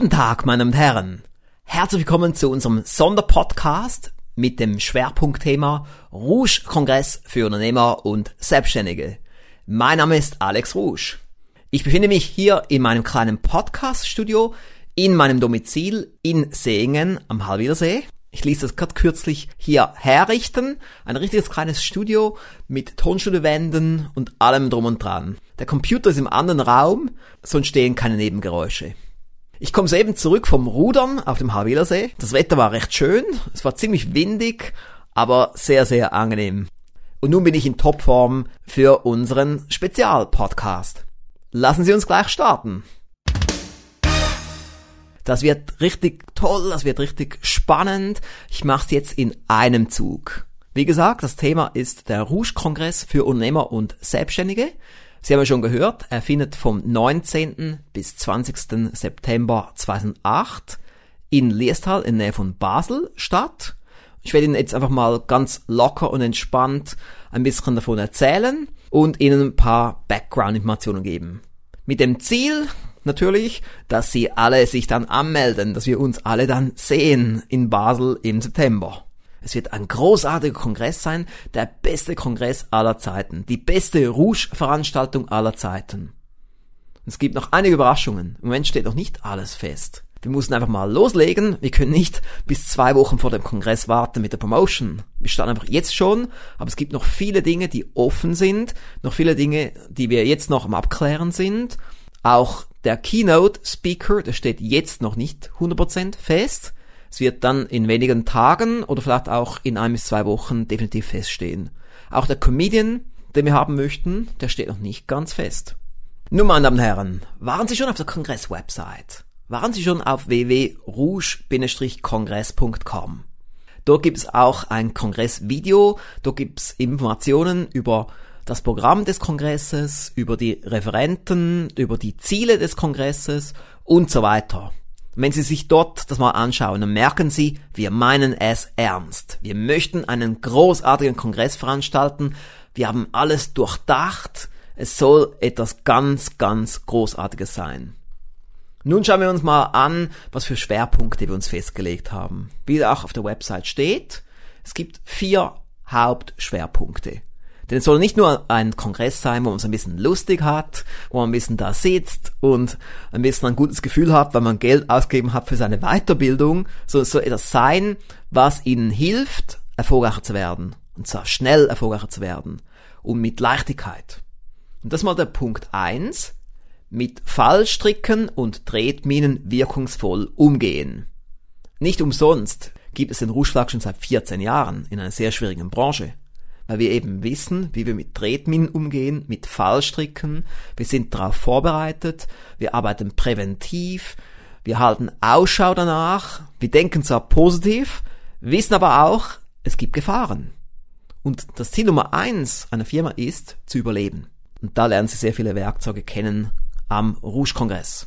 Guten Tag, meine Damen und Herren. Herzlich willkommen zu unserem Sonderpodcast mit dem Schwerpunktthema Rouge Kongress für Unternehmer und Selbstständige. Mein Name ist Alex Rouge. Ich befinde mich hier in meinem kleinen Podcast-Studio in meinem Domizil in Seengen am Halwilersee. Ich ließ das gerade kürzlich hier herrichten. Ein richtiges kleines Studio mit Tonstudiowänden und allem drum und dran. Der Computer ist im anderen Raum, so entstehen keine Nebengeräusche. Ich komme soeben zurück vom Rudern auf dem Havelersee. Das Wetter war recht schön, es war ziemlich windig, aber sehr, sehr angenehm. Und nun bin ich in Topform für unseren Spezialpodcast. Lassen Sie uns gleich starten. Das wird richtig toll, das wird richtig spannend. Ich mache es jetzt in einem Zug. Wie gesagt, das Thema ist der Rouge-Kongress für Unternehmer und Selbstständige. Sie haben ja schon gehört, er findet vom 19. bis 20. September 2008 in Liestal in der Nähe von Basel statt. Ich werde Ihnen jetzt einfach mal ganz locker und entspannt ein bisschen davon erzählen und Ihnen ein paar Background-Informationen geben. Mit dem Ziel, natürlich, dass Sie alle sich dann anmelden, dass wir uns alle dann sehen in Basel im September. Es wird ein großartiger Kongress sein, der beste Kongress aller Zeiten, die beste Rouge-Veranstaltung aller Zeiten. Es gibt noch einige Überraschungen. Im Moment steht noch nicht alles fest. Wir müssen einfach mal loslegen. Wir können nicht bis zwei Wochen vor dem Kongress warten mit der Promotion. Wir starten einfach jetzt schon, aber es gibt noch viele Dinge, die offen sind, noch viele Dinge, die wir jetzt noch am Abklären sind. Auch der Keynote Speaker, der steht jetzt noch nicht 100% fest. Es wird dann in wenigen Tagen oder vielleicht auch in ein bis zwei Wochen definitiv feststehen. Auch der Comedian, den wir haben möchten, der steht noch nicht ganz fest. Nun, meine Damen und Herren, waren Sie schon auf der Kongress-Website? Waren Sie schon auf www.rouge-kongress.com? Dort gibt es auch ein Kongressvideo, dort gibt es Informationen über das Programm des Kongresses, über die Referenten, über die Ziele des Kongresses und so weiter. Wenn Sie sich dort das mal anschauen, dann merken Sie, wir meinen es ernst. Wir möchten einen großartigen Kongress veranstalten. Wir haben alles durchdacht. Es soll etwas ganz, ganz Großartiges sein. Nun schauen wir uns mal an, was für Schwerpunkte wir uns festgelegt haben. Wie auch auf der Website steht, es gibt vier Hauptschwerpunkte. Denn es soll nicht nur ein Kongress sein, wo man es ein bisschen lustig hat, wo man ein bisschen da sitzt und ein bisschen ein gutes Gefühl hat, weil man Geld ausgegeben hat für seine Weiterbildung, sondern es soll etwas sein, was ihnen hilft, erfolgreicher zu werden. Und zwar schnell erfolgreicher zu werden. Und mit Leichtigkeit. Und das ist mal der Punkt eins: Mit Fallstricken und Tretminen wirkungsvoll umgehen. Nicht umsonst gibt es den Ruschlag schon seit 14 Jahren in einer sehr schwierigen Branche weil wir eben wissen, wie wir mit Tretminen umgehen, mit Fallstricken. Wir sind darauf vorbereitet, wir arbeiten präventiv, wir halten Ausschau danach, wir denken zwar positiv, wissen aber auch, es gibt Gefahren. Und das Ziel Nummer eins einer Firma ist, zu überleben. Und da lernen Sie sehr viele Werkzeuge kennen am Rouge-Kongress.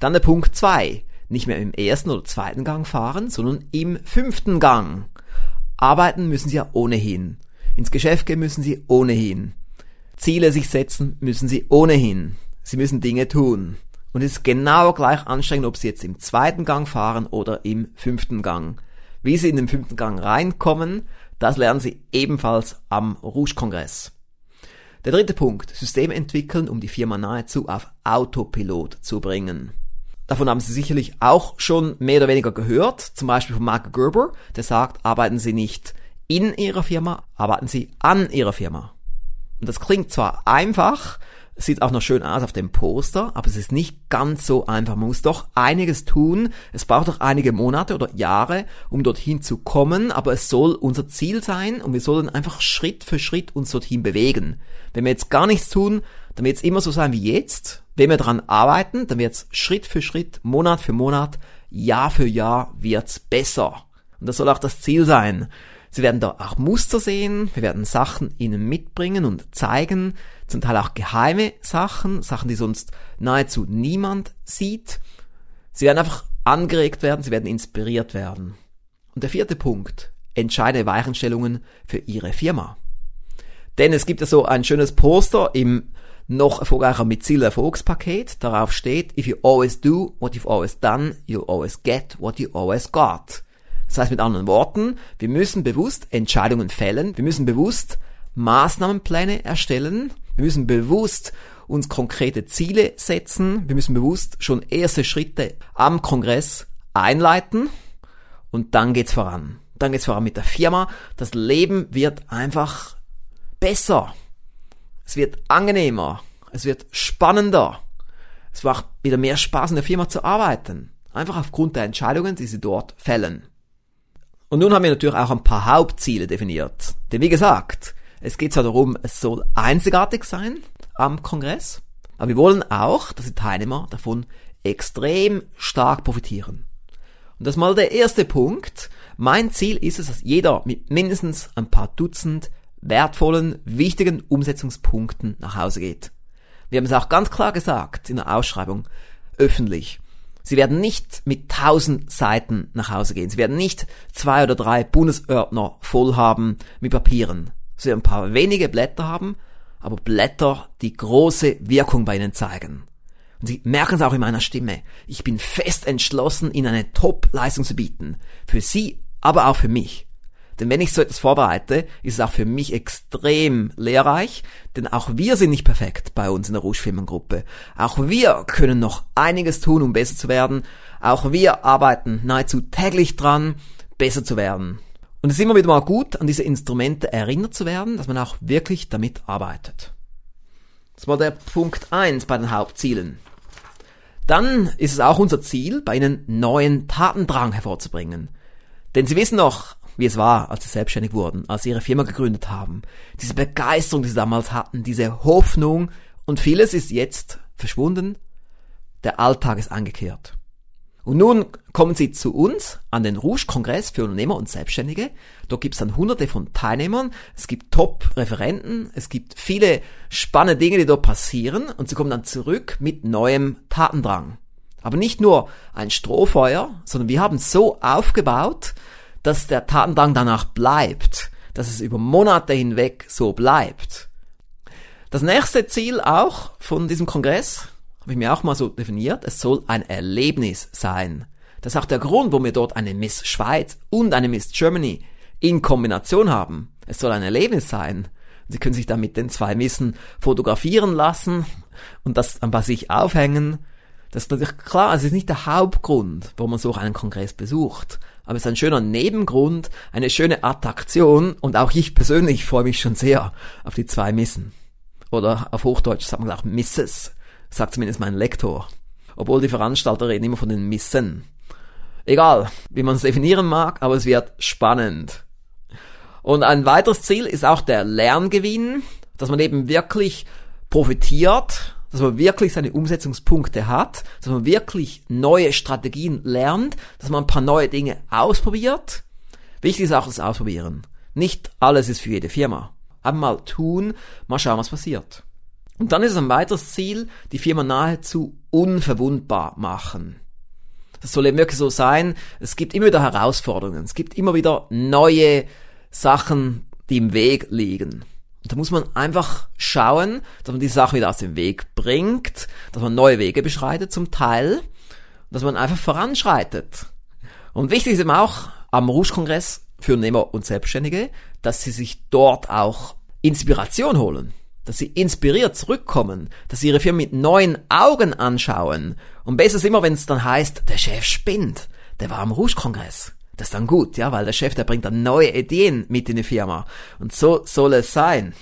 Dann der Punkt zwei: Nicht mehr im ersten oder zweiten Gang fahren, sondern im fünften Gang. Arbeiten müssen Sie ja ohnehin. Ins Geschäft gehen müssen sie ohnehin. Ziele sich setzen müssen sie ohnehin. Sie müssen Dinge tun. Und es ist genau gleich anstrengend, ob sie jetzt im zweiten Gang fahren oder im fünften Gang. Wie sie in den fünften Gang reinkommen, das lernen sie ebenfalls am Rouge-Kongress. Der dritte Punkt, System entwickeln, um die Firma nahezu auf Autopilot zu bringen. Davon haben Sie sicherlich auch schon mehr oder weniger gehört, zum Beispiel von Mark Gerber, der sagt, arbeiten Sie nicht in ihrer Firma, arbeiten sie an ihrer Firma. Und das klingt zwar einfach, sieht auch noch schön aus auf dem Poster, aber es ist nicht ganz so einfach. Man muss doch einiges tun. Es braucht doch einige Monate oder Jahre, um dorthin zu kommen, aber es soll unser Ziel sein und wir sollen einfach Schritt für Schritt uns dorthin bewegen. Wenn wir jetzt gar nichts tun, dann wird es immer so sein wie jetzt. Wenn wir daran arbeiten, dann wird es Schritt für Schritt, Monat für Monat, Jahr für Jahr wird's besser. Und das soll auch das Ziel sein. Sie werden da auch Muster sehen, wir werden Sachen ihnen mitbringen und zeigen, zum Teil auch geheime Sachen, Sachen, die sonst nahezu niemand sieht. Sie werden einfach angeregt werden, sie werden inspiriert werden. Und der vierte Punkt, entscheidende Weichenstellungen für Ihre Firma. Denn es gibt ja so ein schönes Poster im noch erfolgreicher mit Zielerfolgspaket. Darauf steht, if you always do what you've always done, you'll always get what you always got. Das heißt mit anderen Worten, wir müssen bewusst Entscheidungen fällen, wir müssen bewusst Maßnahmenpläne erstellen, wir müssen bewusst uns konkrete Ziele setzen, wir müssen bewusst schon erste Schritte am Kongress einleiten und dann geht's voran. Dann geht's voran mit der Firma. Das Leben wird einfach besser. Es wird angenehmer. Es wird spannender. Es macht wieder mehr Spaß in der Firma zu arbeiten. Einfach aufgrund der Entscheidungen, die sie dort fällen. Und nun haben wir natürlich auch ein paar Hauptziele definiert. Denn wie gesagt, es geht zwar darum, es soll einzigartig sein am Kongress, aber wir wollen auch, dass die Teilnehmer davon extrem stark profitieren. Und das ist mal der erste Punkt. Mein Ziel ist es, dass jeder mit mindestens ein paar Dutzend wertvollen, wichtigen Umsetzungspunkten nach Hause geht. Wir haben es auch ganz klar gesagt in der Ausschreibung, öffentlich. Sie werden nicht mit tausend Seiten nach Hause gehen. Sie werden nicht zwei oder drei Bundesordner voll haben mit Papieren. Sie werden ein paar wenige Blätter haben, aber Blätter, die große Wirkung bei ihnen zeigen. Und Sie merken es auch in meiner Stimme. Ich bin fest entschlossen, Ihnen eine Top-Leistung zu bieten. Für Sie, aber auch für mich. Denn wenn ich so etwas vorbereite, ist es auch für mich extrem lehrreich, denn auch wir sind nicht perfekt bei uns in der Rouge Firmengruppe. Auch wir können noch einiges tun, um besser zu werden. Auch wir arbeiten nahezu täglich dran, besser zu werden. Und es ist immer wieder mal gut, an diese Instrumente erinnert zu werden, dass man auch wirklich damit arbeitet. Das war der Punkt eins bei den Hauptzielen. Dann ist es auch unser Ziel, bei Ihnen neuen Tatendrang hervorzubringen. Denn Sie wissen noch, wie es war, als Sie selbstständig wurden, als Sie Ihre Firma gegründet haben. Diese Begeisterung, die Sie damals hatten, diese Hoffnung und vieles ist jetzt verschwunden. Der Alltag ist angekehrt. Und nun kommen Sie zu uns an den Rouge-Kongress für Unternehmer und Selbstständige. Dort gibt es dann hunderte von Teilnehmern, es gibt Top-Referenten, es gibt viele spannende Dinge, die dort passieren und Sie kommen dann zurück mit neuem Tatendrang. Aber nicht nur ein Strohfeuer, sondern wir haben so aufgebaut, dass der Tatendrang danach bleibt, dass es über Monate hinweg so bleibt. Das nächste Ziel auch von diesem Kongress habe ich mir auch mal so definiert, es soll ein Erlebnis sein. Das ist auch der Grund, wo wir dort eine Miss Schweiz und eine Miss Germany in Kombination haben. Es soll ein Erlebnis sein. Sie können sich dann mit den zwei Missen fotografieren lassen und das dann bei sich aufhängen. Das ist natürlich klar, es ist nicht der Hauptgrund, warum man so einen Kongress besucht. Aber es ist ein schöner Nebengrund, eine schöne Attraktion und auch ich persönlich freue mich schon sehr auf die zwei Missen. Oder auf Hochdeutsch sagt man auch Misses sagt zumindest mein Lektor. Obwohl die Veranstalter reden immer von den Missen. Egal, wie man es definieren mag, aber es wird spannend. Und ein weiteres Ziel ist auch der Lerngewinn, dass man eben wirklich profitiert, dass man wirklich seine Umsetzungspunkte hat, dass man wirklich neue Strategien lernt, dass man ein paar neue Dinge ausprobiert. Wichtig ist auch das Ausprobieren. Nicht alles ist für jede Firma. Einmal tun, mal schauen, was passiert. Und dann ist es ein weiteres Ziel, die Firma nahezu unverwundbar machen. Das soll eben wirklich so sein. Es gibt immer wieder Herausforderungen. Es gibt immer wieder neue Sachen, die im Weg liegen. Da muss man einfach schauen, dass man die Sachen wieder aus dem Weg bringt, dass man neue Wege beschreitet zum Teil, dass man einfach voranschreitet. Und wichtig ist eben auch am Rouge-Kongress für Unternehmer und Selbstständige, dass sie sich dort auch Inspiration holen dass sie inspiriert zurückkommen, dass sie ihre Firma mit neuen Augen anschauen. Und besser ist immer, wenn es dann heißt, der Chef spinnt, der war am Rouge-Kongress. Das ist dann gut, ja, weil der Chef, der bringt dann neue Ideen mit in die Firma. Und so soll es sein.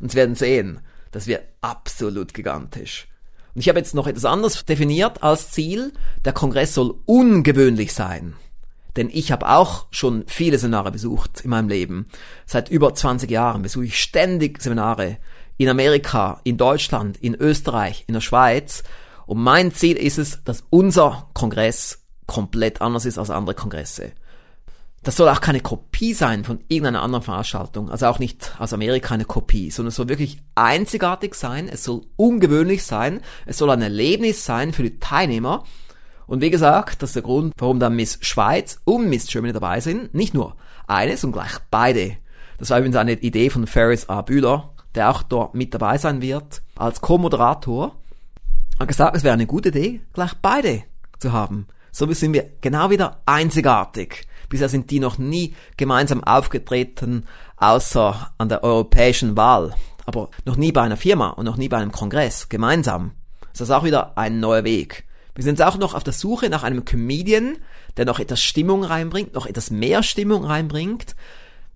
Und Sie werden sehen, das wird absolut gigantisch. Und ich habe jetzt noch etwas anderes definiert als Ziel. Der Kongress soll ungewöhnlich sein. Denn ich habe auch schon viele Seminare besucht in meinem Leben. Seit über 20 Jahren besuche ich ständig Seminare in Amerika, in Deutschland, in Österreich, in der Schweiz. Und mein Ziel ist es, dass unser Kongress komplett anders ist als andere Kongresse. Das soll auch keine Kopie sein von irgendeiner anderen Veranstaltung, also auch nicht aus Amerika eine Kopie, sondern es soll wirklich einzigartig sein, es soll ungewöhnlich sein, es soll ein Erlebnis sein für die Teilnehmer. Und wie gesagt, das ist der Grund, warum dann Miss Schweiz und Miss Germany dabei sind. Nicht nur eines und gleich beide. Das war übrigens eine Idee von Ferris A. Bühler, der auch dort mit dabei sein wird, als Co-Moderator, hat gesagt, es wäre eine gute Idee, gleich beide zu haben. So sind wir genau wieder einzigartig. Bisher sind die noch nie gemeinsam aufgetreten, außer an der europäischen Wahl. Aber noch nie bei einer Firma und noch nie bei einem Kongress gemeinsam. Das ist auch wieder ein neuer Weg. Wir sind auch noch auf der Suche nach einem Comedian, der noch etwas Stimmung reinbringt, noch etwas mehr Stimmung reinbringt.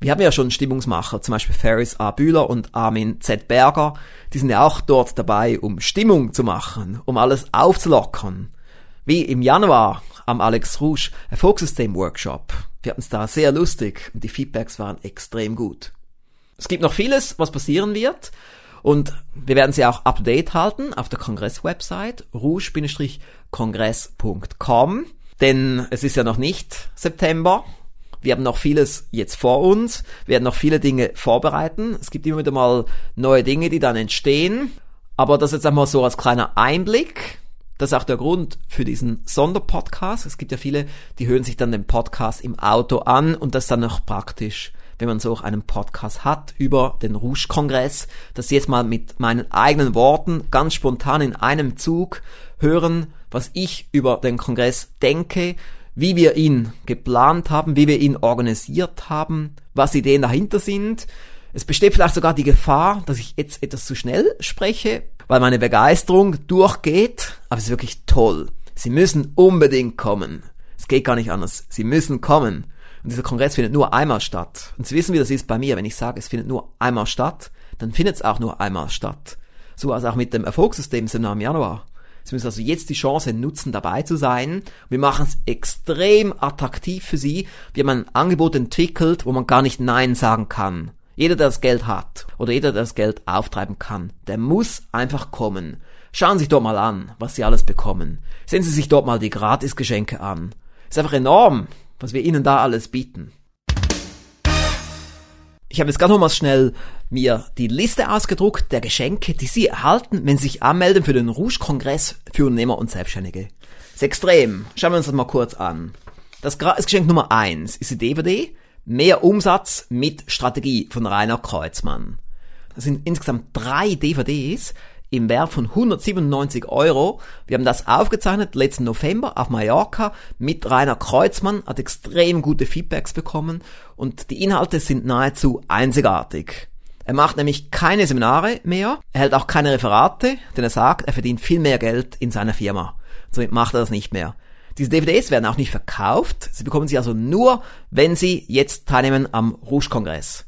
Wir haben ja schon Stimmungsmacher, zum Beispiel Ferris A. Bühler und Armin Z. Berger. Die sind ja auch dort dabei, um Stimmung zu machen, um alles aufzulockern. Wie im Januar am Alex Rouge Erfolgssystem Workshop. Wir hatten es da sehr lustig und die Feedbacks waren extrem gut. Es gibt noch vieles, was passieren wird. Und wir werden sie auch up to date halten auf der Kongress-Website rouge-kongress.com. Denn es ist ja noch nicht September. Wir haben noch vieles jetzt vor uns. Wir werden noch viele Dinge vorbereiten. Es gibt immer wieder mal neue Dinge, die dann entstehen. Aber das jetzt einmal so als kleiner Einblick. Das ist auch der Grund für diesen Sonderpodcast. Es gibt ja viele, die hören sich dann den Podcast im Auto an und das ist dann noch praktisch wenn man so auch einen Podcast hat über den Rouge-Kongress, das jetzt mal mit meinen eigenen Worten ganz spontan in einem Zug hören, was ich über den Kongress denke, wie wir ihn geplant haben, wie wir ihn organisiert haben, was Ideen dahinter sind. Es besteht vielleicht sogar die Gefahr, dass ich jetzt etwas zu schnell spreche, weil meine Begeisterung durchgeht, aber es ist wirklich toll. Sie müssen unbedingt kommen. Es geht gar nicht anders. Sie müssen kommen. Und dieser Kongress findet nur einmal statt. Und Sie wissen, wie das ist bei mir. Wenn ich sage, es findet nur einmal statt, dann findet es auch nur einmal statt. So als auch mit dem Erfolgssystem Seminar im Januar. Sie müssen also jetzt die Chance nutzen, dabei zu sein. Wir machen es extrem attraktiv für Sie. Wir haben ein Angebot entwickelt, wo man gar nicht Nein sagen kann. Jeder, der das Geld hat oder jeder, der das Geld auftreiben kann, der muss einfach kommen. Schauen Sie sich dort mal an, was Sie alles bekommen. Sehen Sie sich dort mal die Gratisgeschenke an. Ist einfach enorm was wir Ihnen da alles bieten. Ich habe jetzt gerade nochmal schnell mir die Liste ausgedruckt der Geschenke, die Sie erhalten, wenn Sie sich anmelden für den Rouge-Kongress für Unternehmer und Selbstständige. Das ist extrem. Schauen wir uns das mal kurz an. Das Geschenk Nummer eins ist die DVD Mehr Umsatz mit Strategie von Rainer Kreuzmann. Das sind insgesamt drei DVDs, im Wert von 197 Euro. Wir haben das aufgezeichnet letzten November auf Mallorca mit Rainer Kreuzmann, hat extrem gute Feedbacks bekommen und die Inhalte sind nahezu einzigartig. Er macht nämlich keine Seminare mehr, er hält auch keine Referate, denn er sagt, er verdient viel mehr Geld in seiner Firma. Somit macht er das nicht mehr. Diese DVDs werden auch nicht verkauft, sie bekommen sie also nur, wenn sie jetzt teilnehmen am Rouge-Kongress.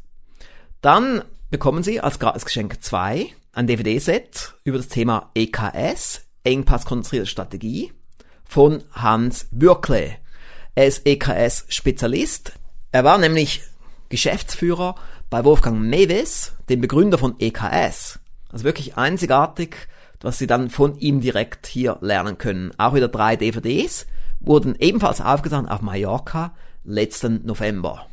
Dann bekommen sie als Gratisgeschenk zwei ein DVD-Set über das Thema EKS, Engpasskonzentrierte Strategie, von Hans Würkle. Er ist EKS-Spezialist. Er war nämlich Geschäftsführer bei Wolfgang Mewes, dem Begründer von EKS. Also wirklich einzigartig, was Sie dann von ihm direkt hier lernen können. Auch wieder drei DVDs wurden ebenfalls aufgetan auf Mallorca letzten November.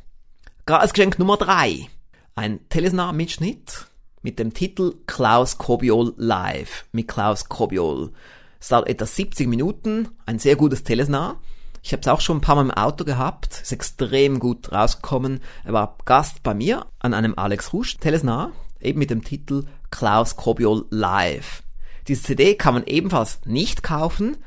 Gerade als Geschenk Nummer drei. Ein Telesnar-Mitschnitt mit dem Titel Klaus Kobiol Live mit Klaus Kobiol. Es dauert etwa 70 Minuten, ein sehr gutes Telesnar. Ich habe es auch schon ein paar Mal im Auto gehabt, ist extrem gut rausgekommen. Er war Gast bei mir an einem Alex Rusch Telesnar, eben mit dem Titel Klaus Kobiol Live. Diese CD kann man ebenfalls nicht kaufen,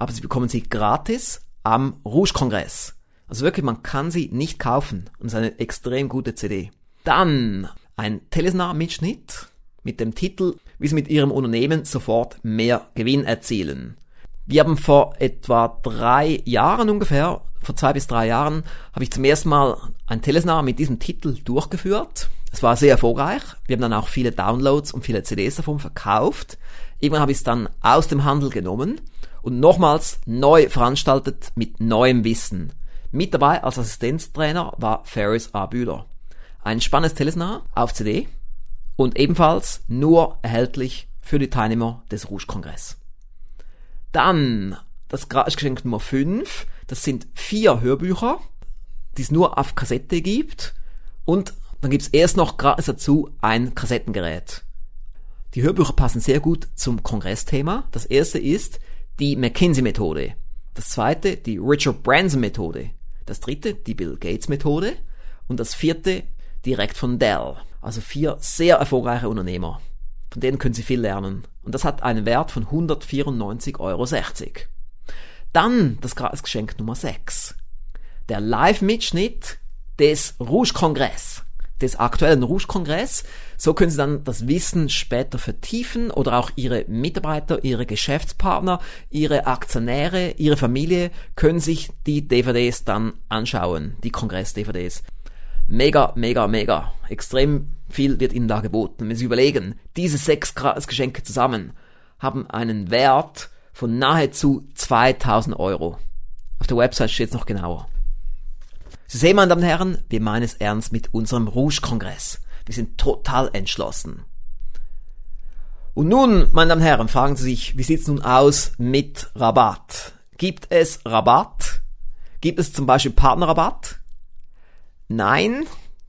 aber Sie bekommen sie gratis am Rouge-Kongress. Also wirklich, man kann sie nicht kaufen und es ist eine extrem gute CD. Dann ein Telesnar-Mitschnitt mit dem Titel Wie Sie mit Ihrem Unternehmen sofort mehr Gewinn erzielen. Wir haben vor etwa drei Jahren ungefähr, vor zwei bis drei Jahren, habe ich zum ersten Mal ein Telesnar mit diesem Titel durchgeführt. Es war sehr erfolgreich. Wir haben dann auch viele Downloads und viele CDs davon verkauft. Irgendwann habe ich es dann aus dem Handel genommen und nochmals neu veranstaltet mit neuem Wissen. Mit dabei als Assistenztrainer war Ferris A. Bühler ein spannendes Telesnar auf CD und ebenfalls nur erhältlich für die Teilnehmer des Rouge-Kongress. Dann das Geschenk Nummer 5, das sind vier Hörbücher, die es nur auf Kassette gibt und dann gibt es erst noch gratis dazu ein Kassettengerät. Die Hörbücher passen sehr gut zum Kongressthema. Das erste ist die McKinsey-Methode. Das zweite die Richard Branson-Methode. Das dritte die Bill Gates-Methode. Und das vierte direkt von Dell. Also vier sehr erfolgreiche Unternehmer. Von denen können Sie viel lernen. Und das hat einen Wert von 194,60 Euro. Dann das Geschenk Nummer 6. Der Live-Mitschnitt des Rouge-Kongress des aktuellen Rouge-Kongress. So können Sie dann das Wissen später vertiefen oder auch Ihre Mitarbeiter, Ihre Geschäftspartner, Ihre Aktionäre, Ihre Familie können sich die DVDs dann anschauen, die Kongress-DVDs. Mega, mega, mega. Extrem viel wird Ihnen da geboten. Wenn Sie überlegen, diese sechs Geschenke zusammen haben einen Wert von nahezu 2000 Euro. Auf der Website steht es noch genauer. Sie sehen, meine Damen und Herren, wir meinen es ernst mit unserem Rouge-Kongress. Wir sind total entschlossen. Und nun, meine Damen und Herren, fragen Sie sich, wie sieht's nun aus mit Rabatt? Gibt es Rabatt? Gibt es zum Beispiel Partnerrabatt? Nein,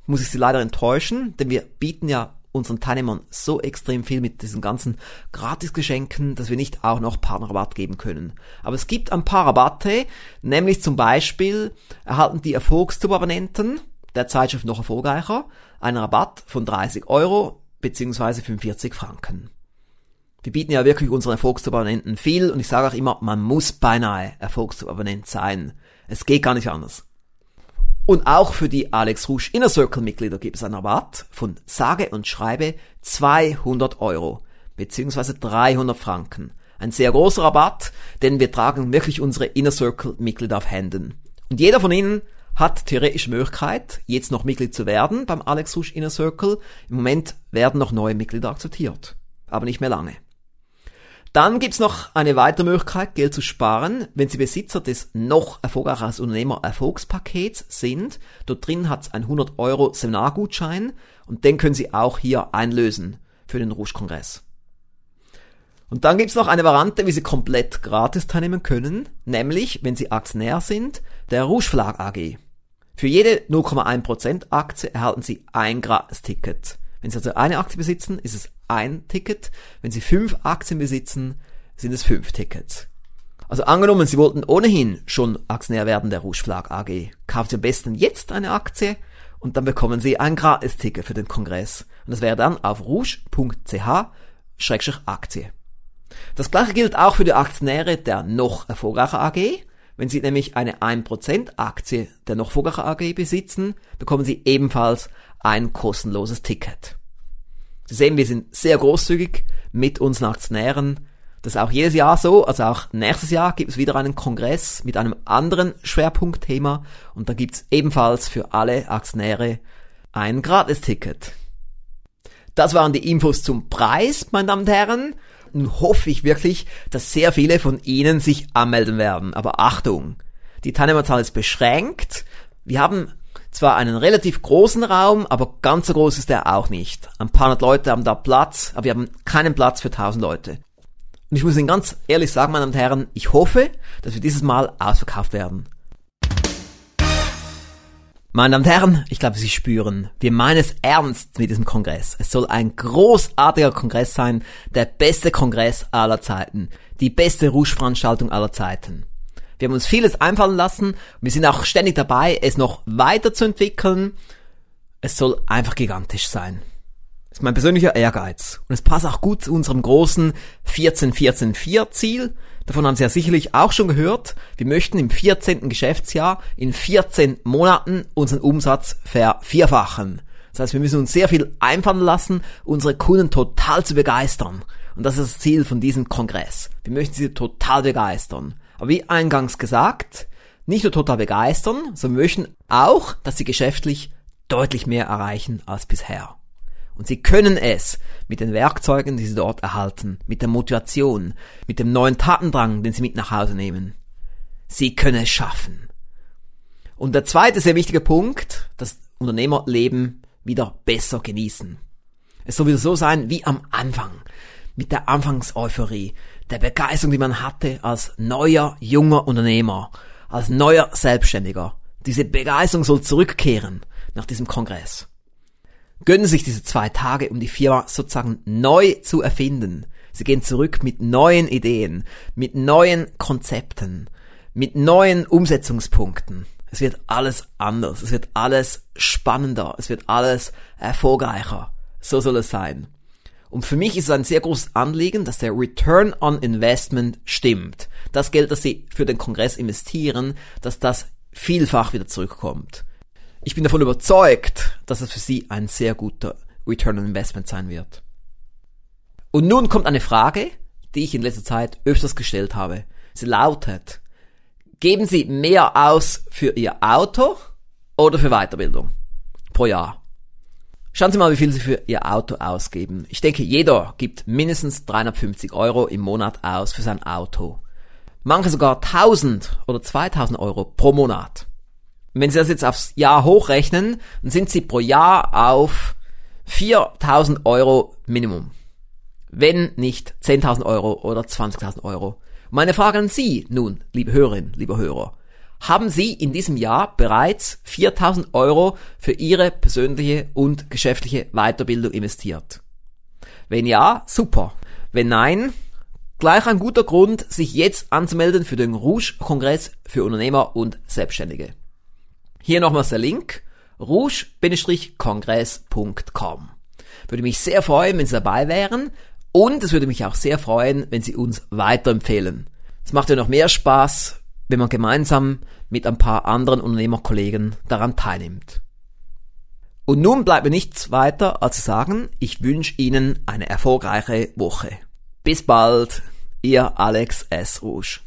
muss ich Sie leider enttäuschen, denn wir bieten ja unseren Teilnehmern so extrem viel mit diesen ganzen Gratisgeschenken, dass wir nicht auch noch Partnerrabatt geben können. Aber es gibt ein paar Rabatte, nämlich zum Beispiel erhalten die Erfolgstube-Abonnenten der Zeitschrift noch erfolgreicher einen Rabatt von 30 Euro beziehungsweise 45 Franken. Wir bieten ja wirklich unseren Erfolgstube-Abonnenten viel und ich sage auch immer, man muss beinahe Erfolgstube-Abonnent sein. Es geht gar nicht anders. Und auch für die Alex Rouge Inner Circle Mitglieder gibt es einen Rabatt von sage und schreibe 200 Euro beziehungsweise 300 Franken. Ein sehr großer Rabatt, denn wir tragen wirklich unsere Inner Circle Mitglieder auf Händen. Und jeder von ihnen hat theoretisch Möglichkeit, jetzt noch Mitglied zu werden beim Alex Rouge Inner Circle. Im Moment werden noch neue Mitglieder akzeptiert, aber nicht mehr lange. Dann gibt's noch eine weitere Möglichkeit, Geld zu sparen, wenn Sie Besitzer des noch erfolgreichen Unternehmer Erfolgspakets sind. Dort drin hat's einen 100 Euro Seminargutschein und den können Sie auch hier einlösen für den Rouge-Kongress. Und dann gibt's noch eine Variante, wie Sie komplett gratis teilnehmen können, nämlich, wenn Sie Aktionär sind, der Rouge Verlag AG. Für jede 0,1% Aktie erhalten Sie ein Gratis-Ticket. Wenn Sie also eine Aktie besitzen, ist es ein Ticket. Wenn Sie fünf Aktien besitzen, sind es fünf Tickets. Also angenommen, Sie wollten ohnehin schon Aktionär werden der Rouge Flag AG. Kaufen Sie am besten jetzt eine Aktie und dann bekommen Sie ein Gratis-Ticket für den Kongress. Und das wäre dann auf rouge.ch-aktie. Das gleiche gilt auch für die Aktionäre der noch erfolgreichen AG. Wenn Sie nämlich eine 1% Aktie der noch erfolgreichen AG besitzen, bekommen Sie ebenfalls ein kostenloses Ticket. Sie sehen, wir sind sehr großzügig mit unseren Aktionären. Das ist auch jedes Jahr so, also auch nächstes Jahr gibt es wieder einen Kongress mit einem anderen Schwerpunktthema und da gibt es ebenfalls für alle Aktionäre ein Gratis-Ticket. Das waren die Infos zum Preis, meine Damen und Herren. Nun hoffe ich wirklich, dass sehr viele von Ihnen sich anmelden werden. Aber Achtung, die Teilnehmerzahl ist beschränkt. Wir haben zwar einen relativ großen Raum, aber ganz so groß ist er auch nicht. Ein paar hundert Leute haben da Platz, aber wir haben keinen Platz für tausend Leute. Und ich muss Ihnen ganz ehrlich sagen, meine Damen und Herren, ich hoffe, dass wir dieses Mal ausverkauft werden. Meine Damen und Herren, ich glaube, Sie spüren, wir meinen es ernst mit diesem Kongress. Es soll ein großartiger Kongress sein, der beste Kongress aller Zeiten, die beste Rouge-Veranstaltung aller Zeiten. Wir haben uns vieles einfallen lassen. Wir sind auch ständig dabei, es noch weiterzuentwickeln. Es soll einfach gigantisch sein. Das ist mein persönlicher Ehrgeiz. Und es passt auch gut zu unserem großen 14-14-4 Ziel. Davon haben Sie ja sicherlich auch schon gehört. Wir möchten im 14. Geschäftsjahr in 14 Monaten unseren Umsatz vervierfachen. Das heißt, wir müssen uns sehr viel einfallen lassen, unsere Kunden total zu begeistern. Und das ist das Ziel von diesem Kongress. Wir möchten sie total begeistern. Aber wie eingangs gesagt, nicht nur total begeistern, sondern möchten auch, dass sie geschäftlich deutlich mehr erreichen als bisher. Und sie können es mit den Werkzeugen, die sie dort erhalten, mit der Motivation, mit dem neuen Tatendrang, den sie mit nach Hause nehmen. Sie können es schaffen. Und der zweite sehr wichtige Punkt, das Unternehmerleben wieder besser genießen. Es soll wieder so sein wie am Anfang, mit der Anfangseuphorie, der Begeisterung, die man hatte als neuer, junger Unternehmer, als neuer Selbstständiger. Diese Begeisterung soll zurückkehren nach diesem Kongress. Gönnen sich diese zwei Tage, um die Firma sozusagen neu zu erfinden. Sie gehen zurück mit neuen Ideen, mit neuen Konzepten, mit neuen Umsetzungspunkten. Es wird alles anders. Es wird alles spannender. Es wird alles erfolgreicher. So soll es sein. Und für mich ist es ein sehr großes Anliegen, dass der Return on Investment stimmt. Das Geld, das Sie für den Kongress investieren, dass das vielfach wieder zurückkommt. Ich bin davon überzeugt, dass es für Sie ein sehr guter Return on Investment sein wird. Und nun kommt eine Frage, die ich in letzter Zeit öfters gestellt habe. Sie lautet, geben Sie mehr aus für Ihr Auto oder für Weiterbildung pro Jahr? Schauen Sie mal, wie viel Sie für Ihr Auto ausgeben. Ich denke, jeder gibt mindestens 350 Euro im Monat aus für sein Auto. Manche sogar 1000 oder 2000 Euro pro Monat. wenn Sie das jetzt aufs Jahr hochrechnen, dann sind Sie pro Jahr auf 4000 Euro Minimum wenn nicht 10.000 Euro oder 20.000 Euro. Meine Frage an Sie nun, liebe Hörerinnen, lieber Hörer. Haben Sie in diesem Jahr bereits 4.000 Euro für Ihre persönliche und geschäftliche Weiterbildung investiert? Wenn ja, super. Wenn nein, gleich ein guter Grund, sich jetzt anzumelden für den Rouge-Kongress für Unternehmer und Selbstständige. Hier nochmals der Link rouge-kongress.com. Würde mich sehr freuen, wenn Sie dabei wären. Und es würde mich auch sehr freuen, wenn Sie uns weiterempfehlen. Es macht ja noch mehr Spaß, wenn man gemeinsam mit ein paar anderen Unternehmerkollegen daran teilnimmt. Und nun bleibt mir nichts weiter als zu sagen, ich wünsche Ihnen eine erfolgreiche Woche. Bis bald, Ihr Alex S. Rouge.